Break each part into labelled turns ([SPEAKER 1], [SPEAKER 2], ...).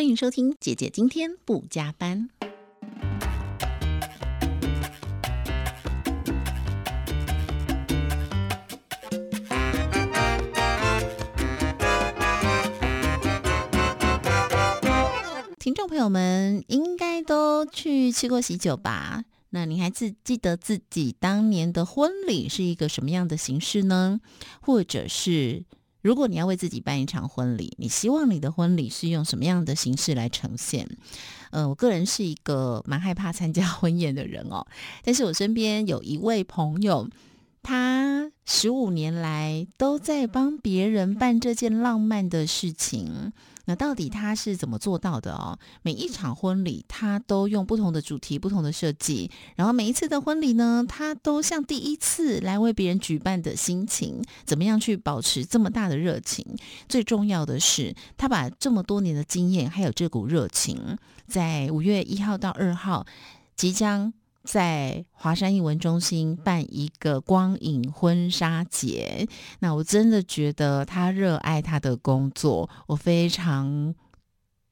[SPEAKER 1] 欢迎收听姐姐今天不加班。听众朋友们应该都去吃过喜酒吧？那你还记记得自己当年的婚礼是一个什么样的形式呢？或者是如果你要为自己办一场婚礼，你希望你的婚礼是用什么样的形式来呈现？呃，我个人是一个蛮害怕参加婚宴的人哦，但是我身边有一位朋友。他十五年来都在帮别人办这件浪漫的事情，那到底他是怎么做到的哦？每一场婚礼他都用不同的主题、不同的设计，然后每一次的婚礼呢，他都像第一次来为别人举办的心情，怎么样去保持这么大的热情？最重要的是，他把这么多年的经验还有这股热情，在五月一号到二号即将。在华山艺文中心办一个光影婚纱节，那我真的觉得他热爱他的工作，我非常。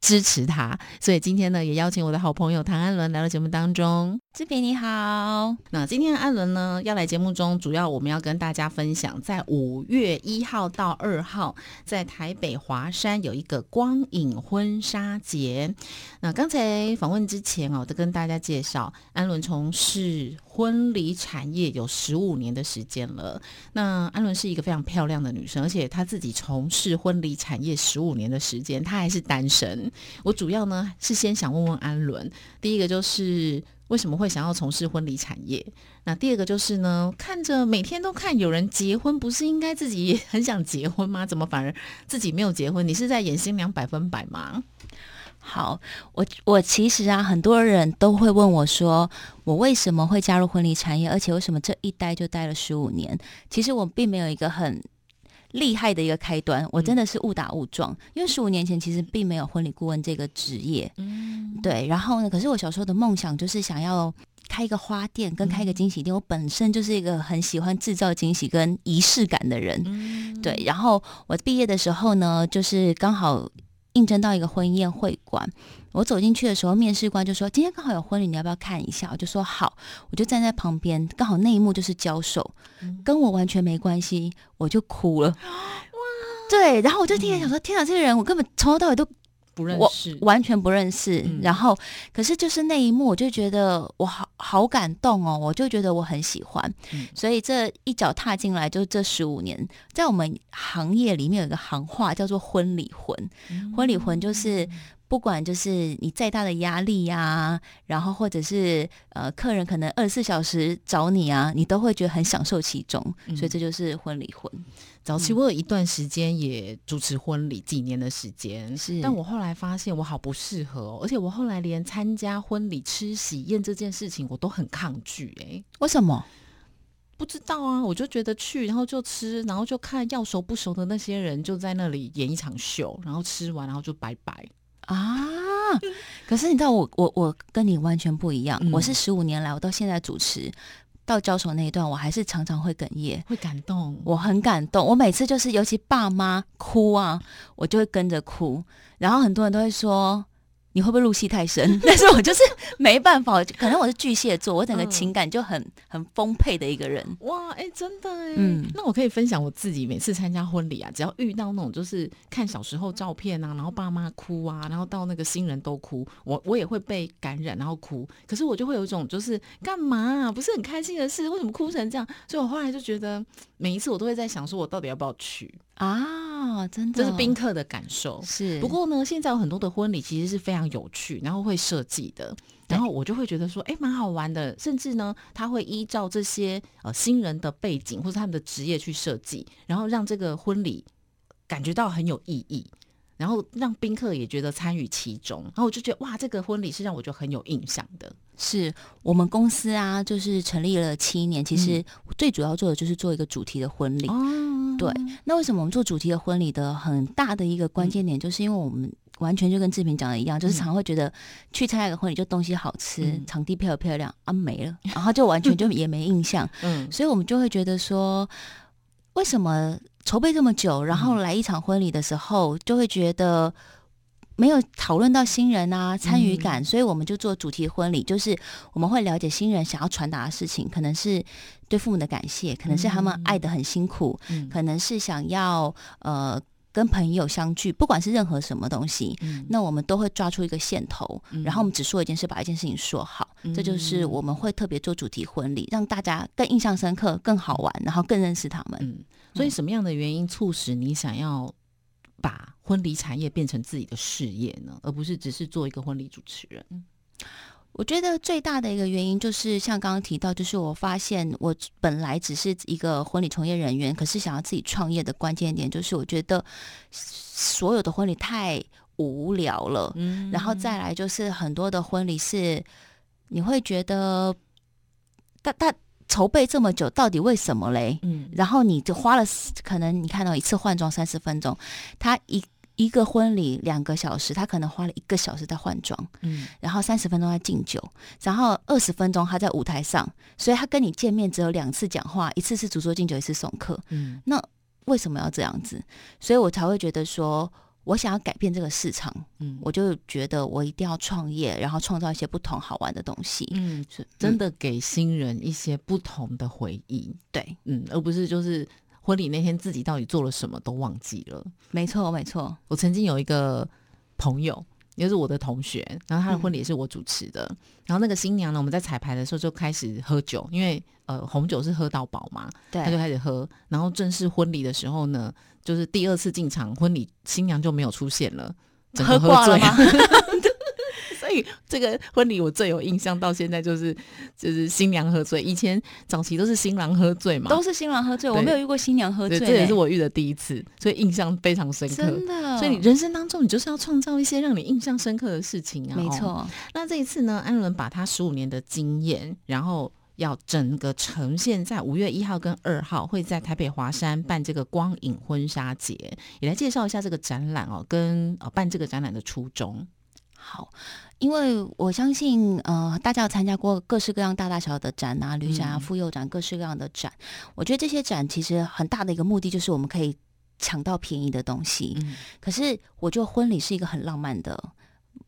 [SPEAKER 1] 支持他，所以今天呢，也邀请我的好朋友唐安伦来到节目当中。
[SPEAKER 2] 志平你好，
[SPEAKER 1] 那今天安伦呢要来节目中，主要我们要跟大家分享，在五月一号到二号，在台北华山有一个光影婚纱节。那刚才访问之前哦，我都跟大家介绍，安伦从事婚礼产业有十五年的时间了。那安伦是一个非常漂亮的女生，而且她自己从事婚礼产业十五年的时间，她还是单身。我主要呢是先想问问安伦，第一个就是为什么会想要从事婚礼产业？那第二个就是呢，看着每天都看有人结婚，不是应该自己也很想结婚吗？怎么反而自己没有结婚？你是在演新娘百分百吗？
[SPEAKER 2] 好，我我其实啊，很多人都会问我说，我为什么会加入婚礼产业，而且为什么这一待就待了十五年？其实我并没有一个很。厉害的一个开端，我真的是误打误撞，因为十五年前其实并没有婚礼顾问这个职业，嗯，对。然后呢，可是我小时候的梦想就是想要开一个花店，跟开一个惊喜店。我本身就是一个很喜欢制造惊喜跟仪式感的人，对。然后我毕业的时候呢，就是刚好。应征到一个婚宴会馆，我走进去的时候，面试官就说：“今天刚好有婚礼，你要不要看一下？”我就说：“好。”我就站在旁边，刚好那一幕就是交手，跟我完全没关系，我就哭了。哇！对，然后我就听想说：“天哪，这个人我根本从头到尾都……”
[SPEAKER 1] 不认识，
[SPEAKER 2] 完全不认识。然后，可是就是那一幕，我就觉得我好好感动哦，我就觉得我很喜欢。所以这一脚踏进来，就这十五年，在我们行业里面有一个行话叫做“婚礼魂”。婚礼魂就是不管就是你再大的压力呀，然后或者是呃客人可能二十四小时找你啊，你都会觉得很享受其中。所以这就是婚礼婚。
[SPEAKER 1] 早期我有一段时间也主持婚礼，几年的时间，是，但我后来发现我好不适合哦，而且我后来连参加婚礼吃喜宴这件事情我都很抗拒，哎，
[SPEAKER 2] 为什么？
[SPEAKER 1] 不知道啊，我就觉得去，然后就吃，然后就看要熟不熟的那些人就在那里演一场秀，然后吃完然后就拜拜
[SPEAKER 2] 啊。可是你知道我我我跟你完全不一样，我是十五年来我到现在主持。到交手那一段，我还是常常会哽咽，
[SPEAKER 1] 会感动，
[SPEAKER 2] 我很感动。我每次就是，尤其爸妈哭啊，我就会跟着哭。然后很多人都会说。你会不会入戏太深？但是我就是没办法，可能我是巨蟹座，我整个情感就很很丰沛的一个人。
[SPEAKER 1] 哇，哎，真的哎，嗯，那我可以分享我自己每次参加婚礼啊，只要遇到那种就是看小时候照片啊，然后爸妈哭啊，然后到那个新人都哭，我我也会被感染，然后哭。可是我就会有一种就是干嘛不是很开心的事，为什么哭成这样？所以我后来就觉得每一次我都会在想，说我到底要不要去。
[SPEAKER 2] 啊，真的，
[SPEAKER 1] 这是宾客的感受。
[SPEAKER 2] 是，
[SPEAKER 1] 不过呢，现在有很多的婚礼其实是非常有趣，然后会设计的，然后我就会觉得说，哎，蛮好玩的。甚至呢，他会依照这些呃新人的背景或者他们的职业去设计，然后让这个婚礼感觉到很有意义。然后让宾客也觉得参与其中，然后我就觉得哇，这个婚礼是让我觉得很有印象的。
[SPEAKER 2] 是我们公司啊，就是成立了七年，其实最主要做的就是做一个主题的婚礼。哦，对。那为什么我们做主题的婚礼的很大的一个关键点，就是因为我们完全就跟志平讲的一样，就是常会觉得去参加一个婚礼，就东西好吃，场地漂不漂亮啊没了，然后就完全就也没印象。嗯，所以我们就会觉得说，为什么？筹备这么久，然后来一场婚礼的时候，就会觉得没有讨论到新人啊参与感，所以我们就做主题婚礼，就是我们会了解新人想要传达的事情，可能是对父母的感谢，可能是他们爱的很辛苦，可能是想要呃跟朋友相聚，不管是任何什么东西，那我们都会抓出一个线头，然后我们只说一件事，把一件事情说好，这就是我们会特别做主题婚礼，让大家更印象深刻、更好玩，然后更认识他们。
[SPEAKER 1] 嗯，所以什么样的原因促使你想要？把婚礼产业变成自己的事业呢，而不是只是做一个婚礼主持人。
[SPEAKER 2] 我觉得最大的一个原因就是像刚刚提到，就是我发现我本来只是一个婚礼从业人员，可是想要自己创业的关键点就是，我觉得所有的婚礼太无聊了。嗯，然后再来就是很多的婚礼是你会觉得，大大。筹备这么久，到底为什么嘞？嗯，然后你就花了，可能你看到一次换装三十分钟，他一一个婚礼两个小时，他可能花了一个小时在换装，嗯，然后三十分钟在敬酒，然后二十分钟他在舞台上，所以他跟你见面只有两次讲话，一次是主桌敬酒，一次送客，嗯，那为什么要这样子？所以我才会觉得说。我想要改变这个市场，嗯，我就觉得我一定要创业，然后创造一些不同好玩的东西，
[SPEAKER 1] 嗯，是真的给新人一些不同的回忆，
[SPEAKER 2] 对，
[SPEAKER 1] 嗯，而不是就是婚礼那天自己到底做了什么都忘记了。
[SPEAKER 2] 没错，没错。
[SPEAKER 1] 我曾经有一个朋友，也是我的同学，然后他的婚礼是我主持的，然后那个新娘呢，我们在彩排的时候就开始喝酒，因为呃红酒是喝到饱嘛，
[SPEAKER 2] 对，
[SPEAKER 1] 他就开始喝，然后正式婚礼的时候呢。就是第二次进场，婚礼新娘就没有出现了，
[SPEAKER 2] 喝挂了吗？
[SPEAKER 1] 所以这个婚礼我最有印象，到现在就是就是新娘喝醉。以前早期都是新郎喝醉嘛，
[SPEAKER 2] 都是新郎喝醉，我没有遇过新娘喝醉，
[SPEAKER 1] 这也是我遇的第一次，所以印象非常深刻。
[SPEAKER 2] 真的，
[SPEAKER 1] 所以你人生当中，你就是要创造一些让你印象深刻的事情啊。
[SPEAKER 2] 没错。
[SPEAKER 1] 那这一次呢，安伦把他十五年的经验，然后。要整个呈现在五月一号跟二号会在台北华山办这个光影婚纱节，也来介绍一下这个展览哦，跟呃办这个展览的初衷。
[SPEAKER 2] 好，因为我相信呃大家有参加过各式各样大大小小的展啊，旅展啊、妇幼展，各式各样的展。我觉得这些展其实很大的一个目的就是我们可以抢到便宜的东西。嗯，可是我觉得婚礼是一个很浪漫的。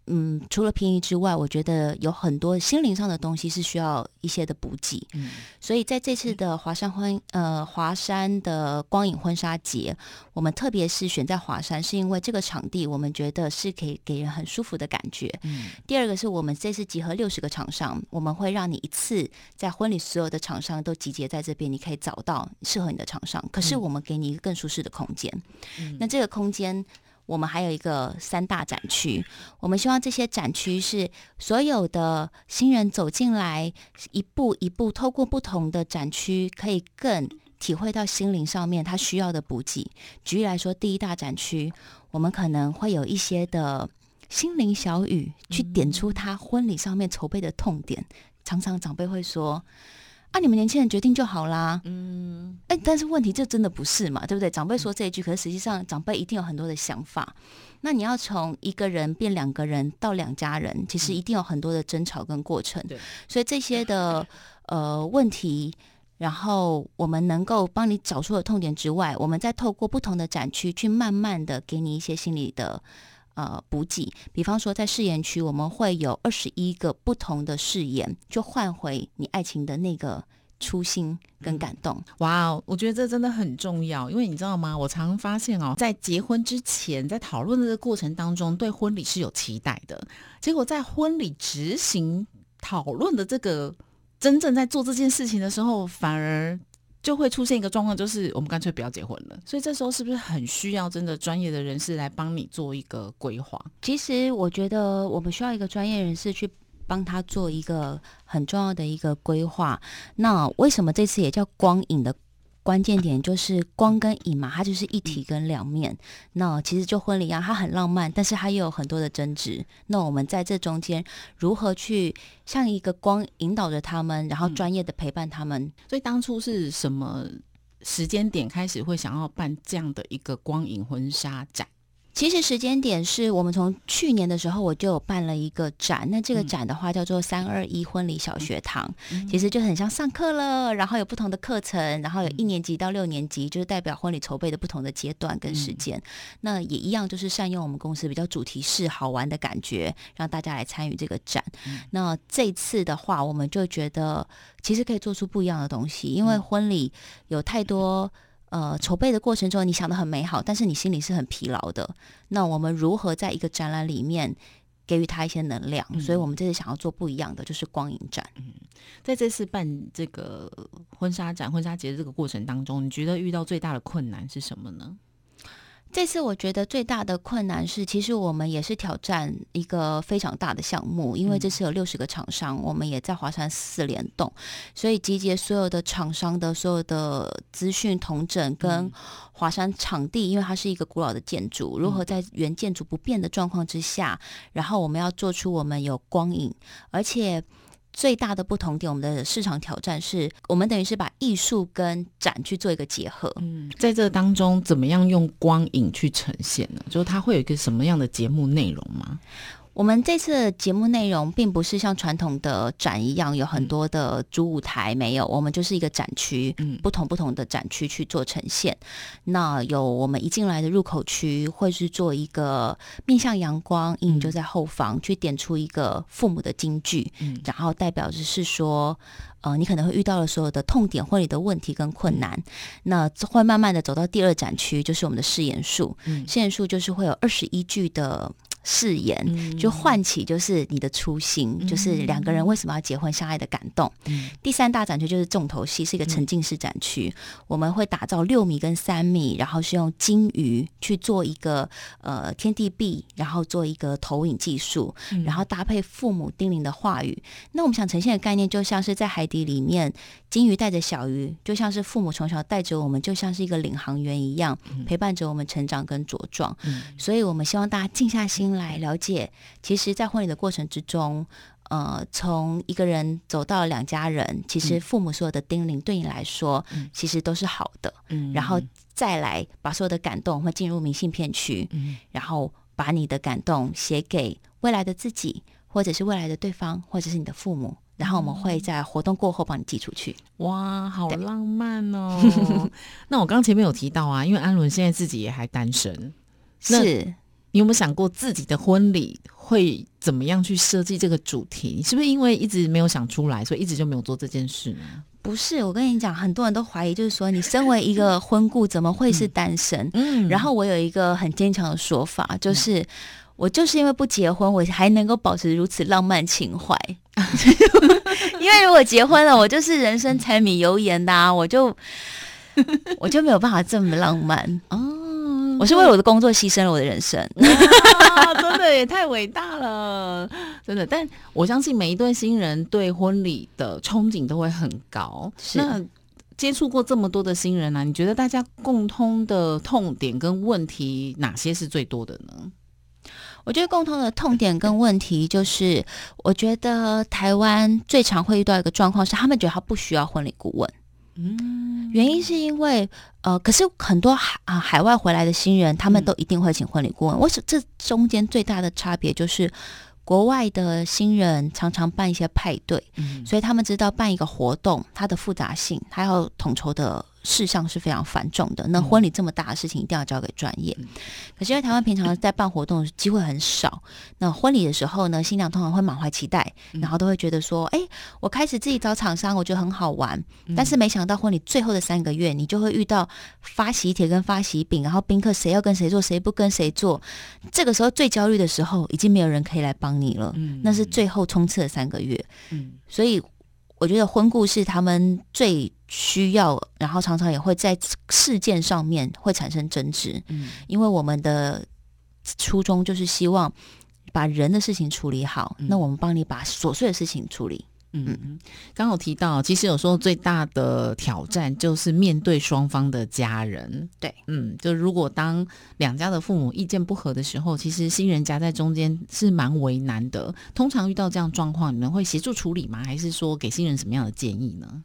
[SPEAKER 2] 嗯，除了便宜之外，我觉得有很多心灵上的东西是需要一些的补给。嗯，所以在这次的华山婚呃华山的光影婚纱节，我们特别是选在华山，是因为这个场地我们觉得是可以给人很舒服的感觉。嗯，第二个是我们这次集合六十个厂商，我们会让你一次在婚礼所有的厂商都集结在这边，你可以找到适合你的厂商。可是我们给你一个更舒适的空间。嗯，那这个空间。我们还有一个三大展区，我们希望这些展区是所有的新人走进来，一步一步透过不同的展区，可以更体会到心灵上面他需要的补给。举例来说，第一大展区，我们可能会有一些的心灵小语，去点出他婚礼上面筹备的痛点。常常长辈会说。啊！你们年轻人决定就好啦。嗯，哎，但是问题这真的不是嘛？对不对？长辈说这一句，可是实际上长辈一定有很多的想法。那你要从一个人变两个人到两家人，其实一定有很多的争吵跟过程。
[SPEAKER 1] 对，
[SPEAKER 2] 所以这些的呃问题，然后我们能够帮你找出的痛点之外，我们再透过不同的展区去慢慢的给你一些心理的。呃，补给，比方说在誓言区，我们会有二十一个不同的誓言，就换回你爱情的那个初心跟感动。
[SPEAKER 1] 哇，我觉得这真的很重要，因为你知道吗？我常发现哦，在结婚之前，在讨论的这个过程当中，对婚礼是有期待的，结果在婚礼执行讨论的这个真正在做这件事情的时候，反而。就会出现一个状况，就是我们干脆不要结婚了。所以这时候是不是很需要真的专业的人士来帮你做一个规划？
[SPEAKER 2] 其实我觉得我们需要一个专业人士去帮他做一个很重要的一个规划。那为什么这次也叫光影的？关键点就是光跟影嘛，它就是一体跟两面。那其实就婚礼一样，它很浪漫，但是它又有很多的争执。那我们在这中间如何去像一个光引导着他们，然后专业的陪伴他们？
[SPEAKER 1] 所以当初是什么时间点开始会想要办这样的一个光影婚纱展？
[SPEAKER 2] 其实时间点是我们从去年的时候我就有办了一个展，那这个展的话叫做“三二一婚礼小学堂”，其实就很像上课了，然后有不同的课程，然后有一年级到六年级，就是代表婚礼筹备的不同的阶段跟时间。那也一样，就是善用我们公司比较主题式、好玩的感觉，让大家来参与这个展。那这次的话，我们就觉得其实可以做出不一样的东西，因为婚礼有太多。呃，筹备的过程中，你想的很美好，但是你心里是很疲劳的。那我们如何在一个展览里面给予他一些能量？所以我们这次想要做不一样的，就是光影展。
[SPEAKER 1] 嗯，在这次办这个婚纱展、婚纱节的这个过程当中，你觉得遇到最大的困难是什么呢？
[SPEAKER 2] 这次我觉得最大的困难是，其实我们也是挑战一个非常大的项目，因为这次有六十个厂商，我们也在华山四联动，所以集结所有的厂商的所有的资讯同整，跟华山场地，因为它是一个古老的建筑，如何在原建筑不变的状况之下，然后我们要做出我们有光影，而且。最大的不同点，我们的市场挑战是我们等于是把艺术跟展去做一个结合。
[SPEAKER 1] 嗯，在这当中，怎么样用光影去呈现呢？就是它会有一个什么样的节目内容吗？
[SPEAKER 2] 我们这次的节目内容并不是像传统的展一样有很多的主舞台，没有，我们就是一个展区，嗯，不同不同的展区去做呈现。那有我们一进来的入口区，会是做一个面向阳光，阴影就在后方，去点出一个父母的金句，嗯，然后代表的是说，呃，你可能会遇到了所有的痛点、婚礼的问题跟困难。那会慢慢的走到第二展区，就是我们的誓言术，誓言术就是会有二十一句的。誓言就唤起，就是你的初心，就是两个人为什么要结婚相爱的感动。第三大展区就是重头戏，是一个沉浸式展区。我们会打造六米跟三米，然后是用金鱼去做一个呃天地壁，然后做一个投影技术，然后搭配父母叮咛的话语。那我们想呈现的概念，就像是在海底里面，金鱼带着小鱼，就像是父母从小带着我们，就像是一个领航员一样，陪伴着我们成长跟茁壮。所以我们希望大家静下心。来了解，其实，在婚礼的过程之中，呃，从一个人走到两家人，其实父母所有的叮咛，对你来说，其实都是好的。嗯，然后再来把所有的感动会进入明信片区，嗯，然后把你的感动写给未来的自己，或者是未来的对方，或者是你的父母，然后我们会在活动过后帮你寄出去。
[SPEAKER 1] 哇，好浪漫哦！那我刚前面有提到啊，因为安伦现在自己也还单身，
[SPEAKER 2] 是。
[SPEAKER 1] 你有没有想过自己的婚礼会怎么样去设计这个主题？你是不是因为一直没有想出来，所以一直就没有做这件事呢？
[SPEAKER 2] 不是，我跟你讲，很多人都怀疑，就是说你身为一个婚顾，怎么会是单身？嗯，然后我有一个很坚强的说法，就是我就是因为不结婚，我还能够保持如此浪漫情怀。因为如果结婚了，我就是人生柴米油盐的，啊我就 我就没有办法这么浪漫哦。我是为我的工作牺牲了我的人生，
[SPEAKER 1] 真的也太伟大了，真的。但我相信每一对新人对婚礼的憧憬都会很高。那接触过这么多的新人呢，你觉得大家共通的痛点跟问题哪些是最多的呢？
[SPEAKER 2] 我觉得共通的痛点跟问题就是，我觉得台湾最常会遇到一个状况是，他们觉得他不需要婚礼顾问。嗯，原因是因为呃，可是很多海啊海外回来的新人，他们都一定会请婚礼顾问。我是这中间最大的差别就是，国外的新人常常办一些派对，所以他们知道办一个活动它的复杂性，还要统筹的。事项是非常繁重的，那婚礼这么大的事情一定要交给专业。可是因为台湾平常在办活动机会很少，那婚礼的时候呢，新娘通常会满怀期待，然后都会觉得说：“哎，我开始自己找厂商，我觉得很好玩。”但是没想到婚礼最后的三个月，你就会遇到发喜帖跟发喜饼，然后宾客谁要跟谁做，谁不跟谁做。这个时候最焦虑的时候，已经没有人可以来帮你了。那是最后冲刺的三个月。嗯，所以。我觉得婚故是他们最需要，然后常常也会在事件上面会产生争执。嗯，因为我们的初衷就是希望把人的事情处理好，那我们帮你把琐碎的事情处理。
[SPEAKER 1] 嗯，刚好提到，其实有时候最大的挑战就是面对双方的家人。
[SPEAKER 2] 对，
[SPEAKER 1] 嗯，就如果当两家的父母意见不合的时候，其实新人夹在中间是蛮为难的。通常遇到这样状况，你们会协助处理吗？还是说给新人什么样的建议呢？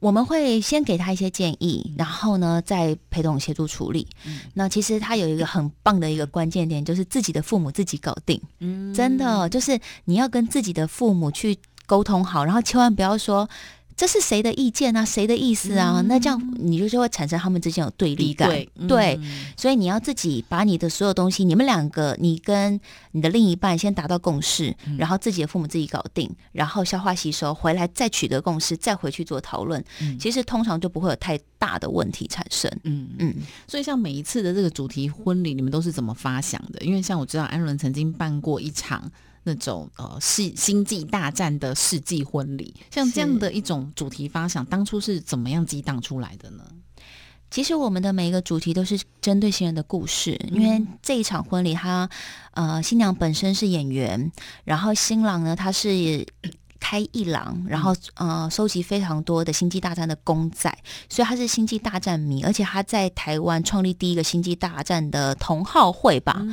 [SPEAKER 2] 我们会先给他一些建议，然后呢，再陪同协助处理。
[SPEAKER 1] 嗯
[SPEAKER 2] 那其实他有一个很棒的一个关键点，就是自己的父母自己搞定。
[SPEAKER 1] 嗯
[SPEAKER 2] 真的，就是你要跟自己的父母去沟通好，然后千万不要说。这是谁的意见啊？谁的意思啊？那这样你就就会产生他们之间有对立感。
[SPEAKER 1] 对
[SPEAKER 2] 所以你要自己把你的所有东西，你们两个，你跟你的另一半先达到共识，
[SPEAKER 1] 嗯
[SPEAKER 2] 然后自己的父母自己搞定，然后消化吸收，回来再取得共识，再回去做讨论。
[SPEAKER 1] 嗯
[SPEAKER 2] 其实通常就不会有太大的问题产生。
[SPEAKER 1] 嗯
[SPEAKER 2] 嗯，
[SPEAKER 1] 所以像每一次的这个主题婚礼，你们都是怎么发想的？因为像我知道安伦曾经办过一场那种呃世星际大战的世纪婚礼，像这样的一种主题发想，当初是怎么样激荡出来的呢？
[SPEAKER 2] 其实我们的每一个主题都是针对新人的故事，因为这一场婚礼他，呃新娘本身是演员，然后新郎呢他是。开一郎，然后呃，收集非常多的星际大战的公仔，所以他是星际大战迷，而且他在台湾创立第一个星际大战的同好会吧。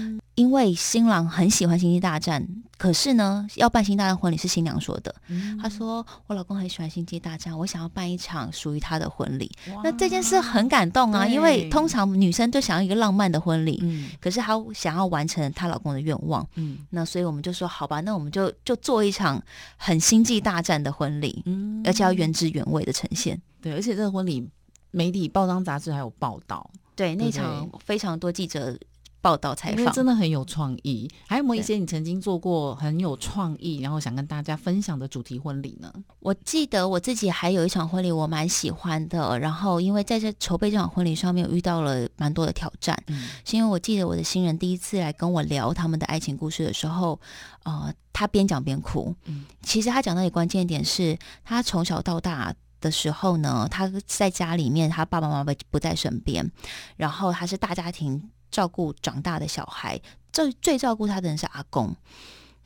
[SPEAKER 2] 因为新郎很喜欢星际大战，可是呢，要办星际大战婚礼是新娘说的。她说：“我老公很喜欢星际大战，我想要办一场属于他的婚礼。”那这件事很感动啊，因为通常女生就想要一个浪漫的婚礼，
[SPEAKER 1] 嗯。
[SPEAKER 2] 可是她想要完成她老公的愿望，
[SPEAKER 1] 嗯。
[SPEAKER 2] 那所以我们就说好吧，那我们就就做一场很星际大战的婚礼，
[SPEAKER 1] 嗯。
[SPEAKER 2] 而且要原汁原味的呈现。
[SPEAKER 1] 对，而且这个婚礼媒体报章杂志还有报道，
[SPEAKER 2] 对，那场非常多记者报道采
[SPEAKER 1] 因为
[SPEAKER 2] 访，
[SPEAKER 1] 真的很有创意。还有没有一些你曾经做过很有创意，然后想跟大家分享的主题婚礼呢？
[SPEAKER 2] 我记得我自己还有一场婚礼，我蛮喜欢的。然后因为在这筹备这场婚礼上面，有遇到了蛮多的挑战，
[SPEAKER 1] 嗯
[SPEAKER 2] 是因为我记得我的新人第一次来跟我聊他们的爱情故事的时候，呃，他边讲边哭。
[SPEAKER 1] 嗯
[SPEAKER 2] 其实他讲到一个关键点是，他从小到大。的时候呢，他在家里面，他爸爸妈妈不在身边，然后他是大家庭照顾长大的小孩，最最照顾他的人是阿公。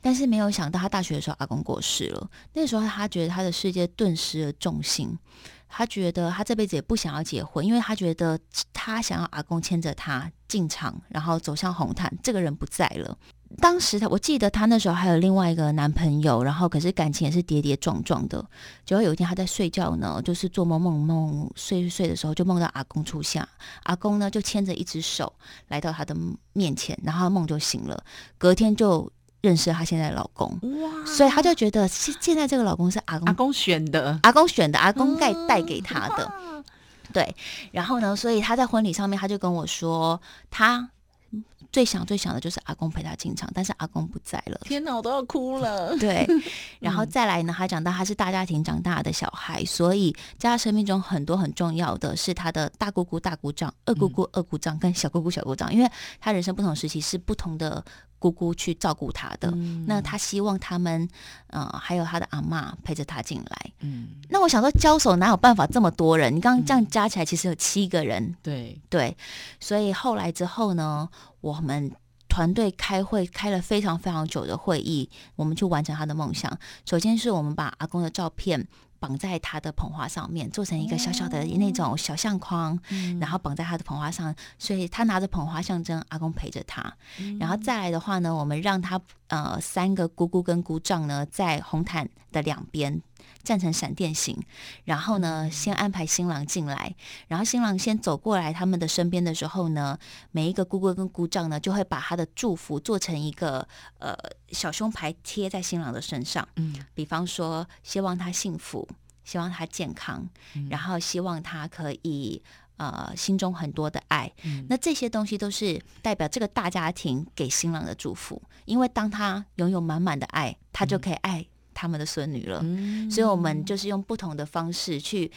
[SPEAKER 2] 但是没有想到，他大学的时候阿公过世了。那时候他觉得他的世界顿时了重心，他觉得他这辈子也不想要结婚，因为他觉得他想要阿公牵着他进场，然后走向红毯，这个人不在了。当时他，我记得他那时候还有另外一个男朋友，然后可是感情也是跌跌撞撞的。结果有一天他在睡觉呢，就是做梦梦梦睡睡睡的时候，就梦到阿公出现，阿公呢就牵着一只手来到他的面前，然后梦就醒了，隔天就认识了他现在的老公，
[SPEAKER 1] 哇
[SPEAKER 2] 所以他就觉得现现在这个老公是阿公
[SPEAKER 1] 阿公选的，
[SPEAKER 2] 阿公选的，阿公带带给他的。
[SPEAKER 1] 哇
[SPEAKER 2] 对，然后呢，所以他在婚礼上面他就跟我说，他最想最想的就是阿公陪他进场，但是阿公不在了。
[SPEAKER 1] 天哪，我都要哭了。
[SPEAKER 2] 对，然后再来呢，他讲到他是大家庭长大的小孩，所以在他生命中很多很重要的是他的大姑姑、大姑丈、二姑姑、二姑丈跟小姑姑、小姑丈，因为他人生不同时期是不同的姑姑去照顾他的。
[SPEAKER 1] 嗯
[SPEAKER 2] 那他希望他们，呃，还有他的阿妈陪着他进来。
[SPEAKER 1] 嗯，
[SPEAKER 2] 那我想说，交手哪有办法这么多人？你刚刚这样加起来，其实有七个人，
[SPEAKER 1] 对，
[SPEAKER 2] 对。所以后来之后呢，我们团队开会开了非常非常久的会议，我们去完成他的梦想。首先是我们把阿公的照片。绑在他的捧花上面，做成一个小小的那种小相框，然后绑在他的捧花上，所以他拿着捧花象征阿公陪着他。然后再来的话呢，我们让他呃三个姑姑跟姑丈呢在红毯的两边站成闪电形，然后呢先安排新郎进来，然后新郎先走过来他们的身边的时候呢，每一个姑姑跟姑丈呢就会把他的祝福做成一个呃小胸牌贴在新郎的身上，
[SPEAKER 1] 嗯。
[SPEAKER 2] 比方说希望他幸福，希望他健康，然后希望他可以。呃，心中很多的爱，
[SPEAKER 1] 嗯。
[SPEAKER 2] 那这些东西都是代表这个大家庭给新郎的祝福，因为当他拥有满满的爱，他就可以爱他们的孙女了。
[SPEAKER 1] 嗯
[SPEAKER 2] 所以，我们就是用不同的方式去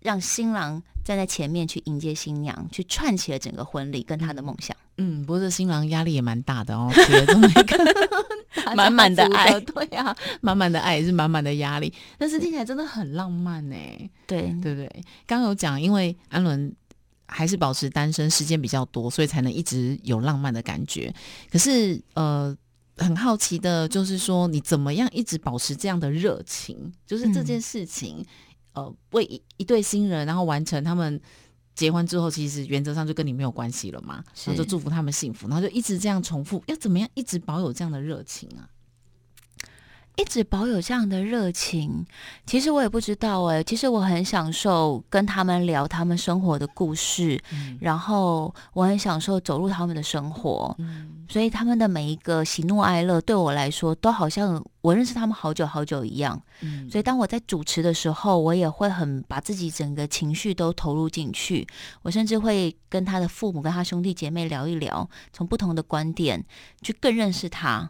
[SPEAKER 2] 让新郎站在前面去迎接新娘，去串起了整个婚礼跟他的梦想。
[SPEAKER 1] 嗯，不过这新郎压力也蛮大的哦，给了这么一个
[SPEAKER 2] 满满的爱
[SPEAKER 1] 对啊，满满的爱也是满满的压力，但是听起来真的很浪漫呢，
[SPEAKER 2] 对，
[SPEAKER 1] 对不对？刚刚有讲，因为安伦还是保持单身时间比较多，所以才能一直有浪漫的感觉。可是呃，很好奇的就是说，你怎么样一直保持这样的热情？就是这件事情，呃，为一一对新人，然后完成他们。结婚之后，其实原则上就跟你没有关系了嘛，然后就祝福他们幸福，然后就一直这样重复，要怎么样一直保有这样的热情啊？
[SPEAKER 2] 一直保有这样的热情，其实我也不知道哎。其实我很享受跟他们聊他们生活的故事，然后我很享受走入他们的生活，所以他们的每一个喜怒哀乐对我来说，都好像我认识他们好久好久一样。所以当我在主持的时候，我也会很把自己整个情绪都投入进去。我甚至会跟他的父母、跟他兄弟姐妹聊一聊，从不同的观点去更认识他。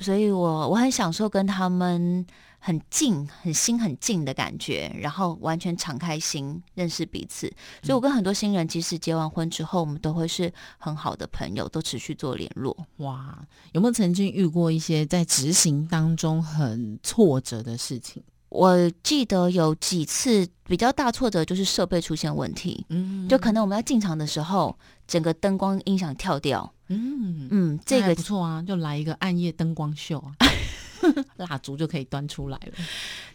[SPEAKER 2] 所以，我我很享受跟他们很近、很心很近的感觉，然后完全敞开心认识彼此。所以，我跟很多新人，即使结完婚之后，我们都会是很好的朋友，都持续做联络。
[SPEAKER 1] 哇，有没有曾经遇过一些在执行当中很挫折的事情？
[SPEAKER 2] 我记得有几次比较大挫折，就是设备出现问题。嗯，就可能我们要进场的时候，整个灯光音响跳掉。
[SPEAKER 1] 嗯嗯，这个不错啊，就来一个暗夜灯光秀啊，蜡烛就可以端出来了。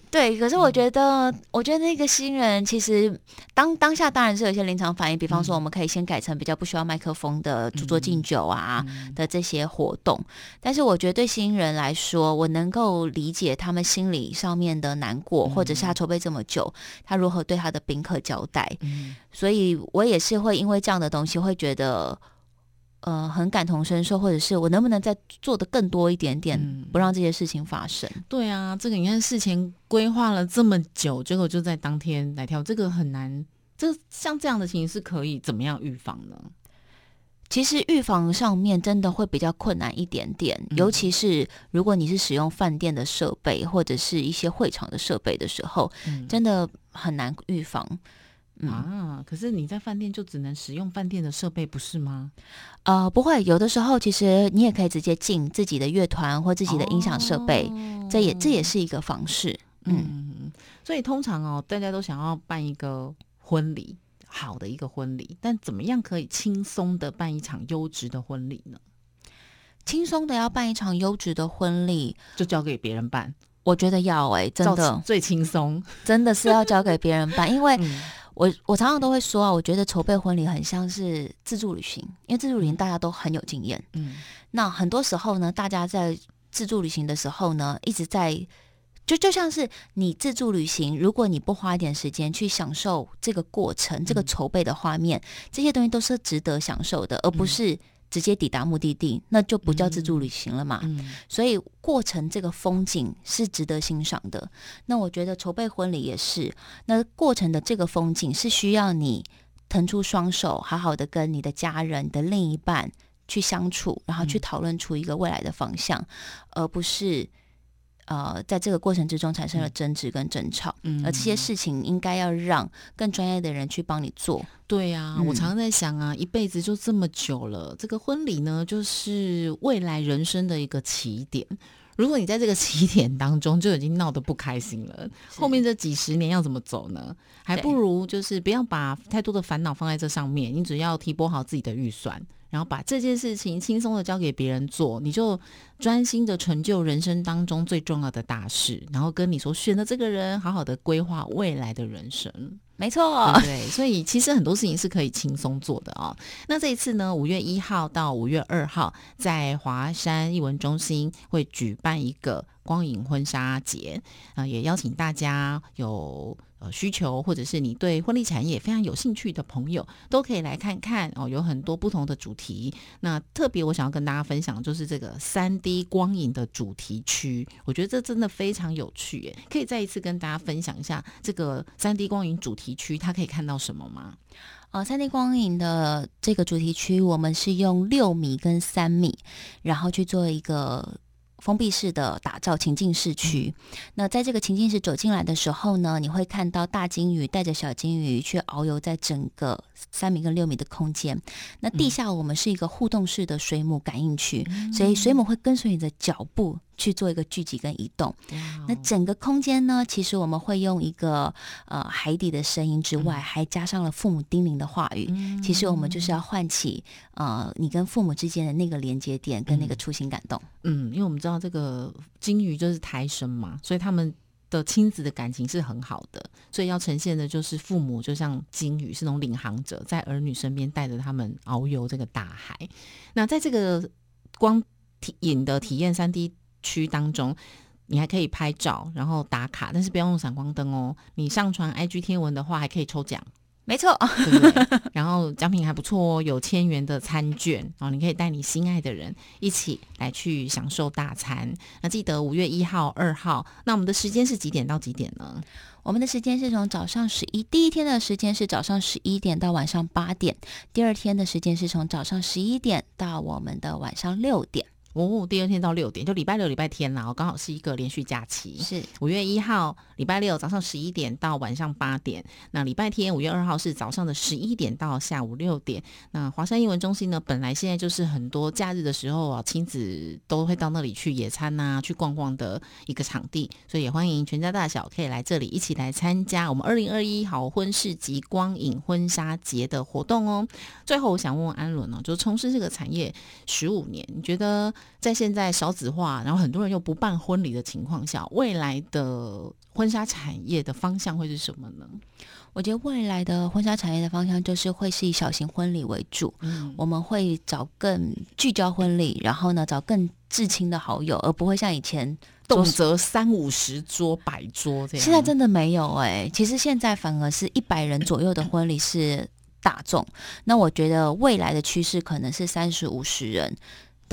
[SPEAKER 2] 对，可是我觉得，我觉得那个新人其实当当下当然是有一些临场反应，比方说我们可以先改成比较不需要麦克风的主桌敬酒啊的这些活动。但是我觉得对新人来说，我能够理解他们心理上面的难过，或者是他筹备这么久，他如何对他的宾客交代。所以我也是会因为这样的东西会觉得。呃，很感同身受，或者是我能不能再做的更多一点点，不让这些事情发生？
[SPEAKER 1] 对啊，这个你看事前规划了这么久，结果就在当天来跳，这个很难。这像这样的情形是可以怎么样预防呢？
[SPEAKER 2] 其实预防上面真的会比较困难一点点，尤其是如果你是使用饭店的设备或者是一些会场的设备的时候，真的很难预防。
[SPEAKER 1] 啊！可是你在饭店就只能使用饭店的设备，不是吗？
[SPEAKER 2] 呃，不会，有的时候其实你也可以直接进自己的乐团或自己的音响设备，这也这也是一个方式。嗯，
[SPEAKER 1] 所以通常哦，大家都想要办一个婚礼，好的一个婚礼，但怎么样可以轻松的办一场优质的婚礼呢？
[SPEAKER 2] 轻松的要办一场优质的婚礼，
[SPEAKER 1] 就交给别人办。
[SPEAKER 2] 我觉得要哎，真的
[SPEAKER 1] 最轻松，
[SPEAKER 2] 真的是要交给别人办，因为。我我常常都会说啊，我觉得筹备婚礼很像是自助旅行，因为自助旅行大家都很有经验。嗯，那很多时候呢，大家在自助旅行的时候呢，一直在就就像是你自助旅行，如果你不花一点时间去享受这个过程、这个筹备的画面，这些东西都是值得享受的，而不是。直接抵达目的地，那就不叫自助旅行了嘛。所以过程这个风景是值得欣赏的。那我觉得筹备婚礼也是，那过程的这个风景是需要你腾出双手，好好的跟你的家人的另一半去相处，然后去讨论出一个未来的方向，而不是。呃，在这个过程之中产生了争执跟争吵，而这些事情应该要让更专业的人去帮你做。
[SPEAKER 1] 对呀，我常常在想啊，一辈子就这么久了，这个婚礼呢，就是未来人生的一个起点。如果你在这个起点当中就已经闹得不开心了，后面这几十年要怎么走呢？还不如就是不要把太多的烦恼放在这上面，你只要提拨好自己的预算。然后把这件事情轻松的交给别人做，你就专心的成就人生当中最重要的大事，然后跟你所选的这个人好好的规划未来的人生。
[SPEAKER 2] 没错，
[SPEAKER 1] 对，所以其实很多事情是可以轻松做的哦。那这一次呢，五月一号到五月二号，在华山艺文中心会举办一个光影婚纱节啊，也邀请大家有。呃，需求或者是你对婚礼产业非常有兴趣的朋友，都可以来看看哦。有很多不同的主题，那特别我想要跟大家分享就是这个三 D 光影的主题区，我觉得这真的非常有趣耶。可以再一次跟大家分享一下这个三 D 光影主题区，它可以看到什么吗？
[SPEAKER 2] 呃，三 D 光影的这个主题区，我们是用六米跟三米，然后去做一个。封闭式的打造情境市区，那在这个情境室走进来的时候呢，你会看到大金鱼带着小金鱼去遨游在整个三米跟六米的空间。那地下我们是一个互动式的水母感应区，所以水母会跟随你的脚步。去做一个聚集跟移动，那整个空间呢？其实我们会用一个呃海底的声音之外，还加上了父母叮咛的话语。其实我们就是要唤起呃你跟父母之间的那个连接点跟那个初心感动。
[SPEAKER 1] 嗯，因为我们知道这个金鱼就是胎生嘛，所以他们的亲子的感情是很好的，所以要呈现的就是父母就像金鱼是那种领航者，在儿女身边带着他们遨游这个大海。那在这个光体影的体验三 D。区当中，你还可以拍照，然后打卡，但是不要用闪光灯哦。你上传 IG 贴文的话，还可以抽奖。
[SPEAKER 2] 没错，
[SPEAKER 1] 对不对？然后奖品还不错哦，有千元的餐券哦，你可以带你心爱的人一起来去享受大餐。那记得五月一号、二号，那我们的时间是几点到几点呢？
[SPEAKER 2] 我们的时间是从早上十一，第一天的时间是早上十一点到晚上八点，第二天的时间是从早上十一点到我们的晚上六点。
[SPEAKER 1] 哦，第二天到六点，就礼拜六、礼拜天啦，刚好是一个连续假期。
[SPEAKER 2] 是
[SPEAKER 1] 五月一号礼拜六早上十一点到晚上八点，那礼拜天五月二号是早上的十一点到下午六点。那华山英文中心呢，本来现在就是很多假日的时候啊，亲子都会到那里去野餐呐，去逛逛的一个场地，所以也欢迎全家大小可以来这里一起来参加我们二零二一好婚事及光影婚纱节的活动哦。最后，我想问问安伦哦，就从事这个产业十五年，你觉得？在现在少子化，然后很多人又不办婚礼的情况下，未来的婚纱产业的方向会是什么呢？
[SPEAKER 2] 我觉得未来的婚纱产业的方向就是会是以小型婚礼为主，我们会找更聚焦婚礼，然后呢找更至亲的好友，而不会像以前
[SPEAKER 1] 动辄三五十桌、百桌这样。
[SPEAKER 2] 现在真的没有哎，其实现在反而是一百人左右的婚礼是大众。那我觉得未来的趋势可能是三十五十人。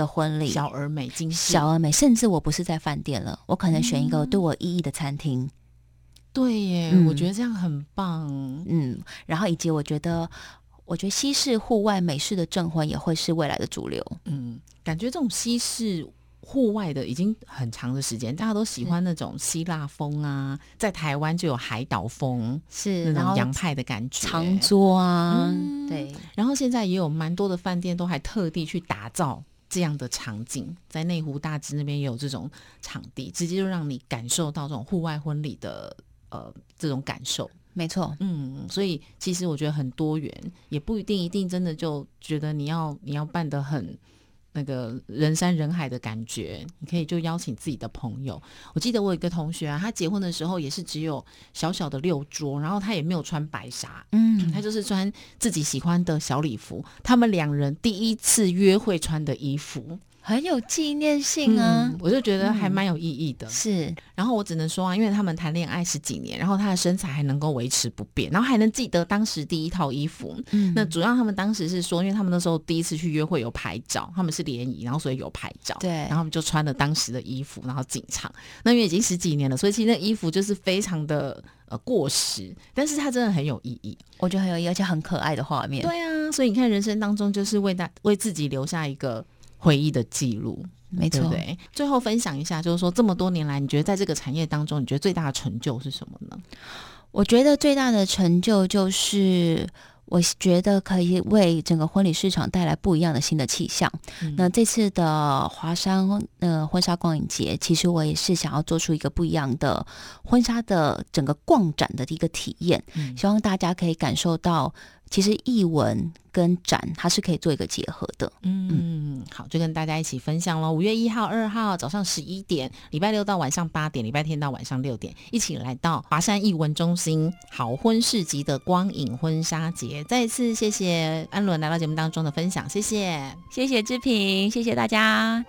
[SPEAKER 2] 的婚礼，
[SPEAKER 1] 小而美，精细，
[SPEAKER 2] 小而美，甚至我不是在饭店了，我可能选一个对我意义的餐厅。
[SPEAKER 1] 对耶，我觉得这样很棒。
[SPEAKER 2] 嗯，然后以及我觉得，我觉得西式、户外、美式的证婚也会是未来的主流。
[SPEAKER 1] 嗯，感觉这种西式户外的已经很长的时间，大家都喜欢那种希腊风啊，在台湾就有海岛风，
[SPEAKER 2] 是
[SPEAKER 1] 那种洋派的感觉，
[SPEAKER 2] 长桌啊，对。
[SPEAKER 1] 然后现在也有蛮多的饭店都还特地去打造。这样的场景，在内湖大直那边也有这种场地，直接就让你感受到这种户外婚礼的呃这种感受。
[SPEAKER 2] 没错，
[SPEAKER 1] 嗯，所以其实我觉得很多元，也不一定一定真的就觉得你要你要办得很。那个人山人海的感觉，你可以就邀请自己的朋友。我记得我有一个同学啊，他结婚的时候也是只有小小的六桌，然后他也没有穿白纱，嗯，他就是穿自己喜欢的小礼服。他们两人第一次约会穿的衣服。
[SPEAKER 2] 很有纪念性啊，
[SPEAKER 1] 我就觉得还蛮有意义的。
[SPEAKER 2] 是，
[SPEAKER 1] 然后我只能说啊，因为他们谈恋爱十几年，然后他的身材还能够维持不变，然后还能记得当时第一套衣服。嗯，那主要他们当时是说，因为他们那时候第一次去约会有拍照，他们是联谊，然后所以有拍照。
[SPEAKER 2] 对，
[SPEAKER 1] 然后他们就穿了当时的衣服，然后进场。那因为已经十几年了，所以其实那衣服就是非常的呃过时，但是它真的很有意义，
[SPEAKER 2] 我觉得很有意义，而且很可爱的画面。
[SPEAKER 1] 对啊，所以你看人生当中就是为大为自己留下一个。回忆的记录，
[SPEAKER 2] 没错。
[SPEAKER 1] 对，最后分享一下，就是说这么多年来，你觉得在这个产业当中，你觉得最大的成就是什么呢？
[SPEAKER 2] 我觉得最大的成就就是，我觉得可以为整个婚礼市场带来不一样的新的气象。那这次的华山呃婚纱光影节，其实我也是想要做出一个不一样的婚纱的整个逛展的一个体验，希望大家可以感受到。其实译文跟展它是可以做一个结合的。
[SPEAKER 1] 嗯，好，就跟大家一起分享喽。五月一号、二号早上十一点，礼拜六到晚上八点，礼拜天到晚上六点，一起来到华山艺文中心好婚市集的光影婚纱节。再一次谢谢安伦来到节目当中的分享，谢谢，
[SPEAKER 2] 谢谢志平，谢谢大家。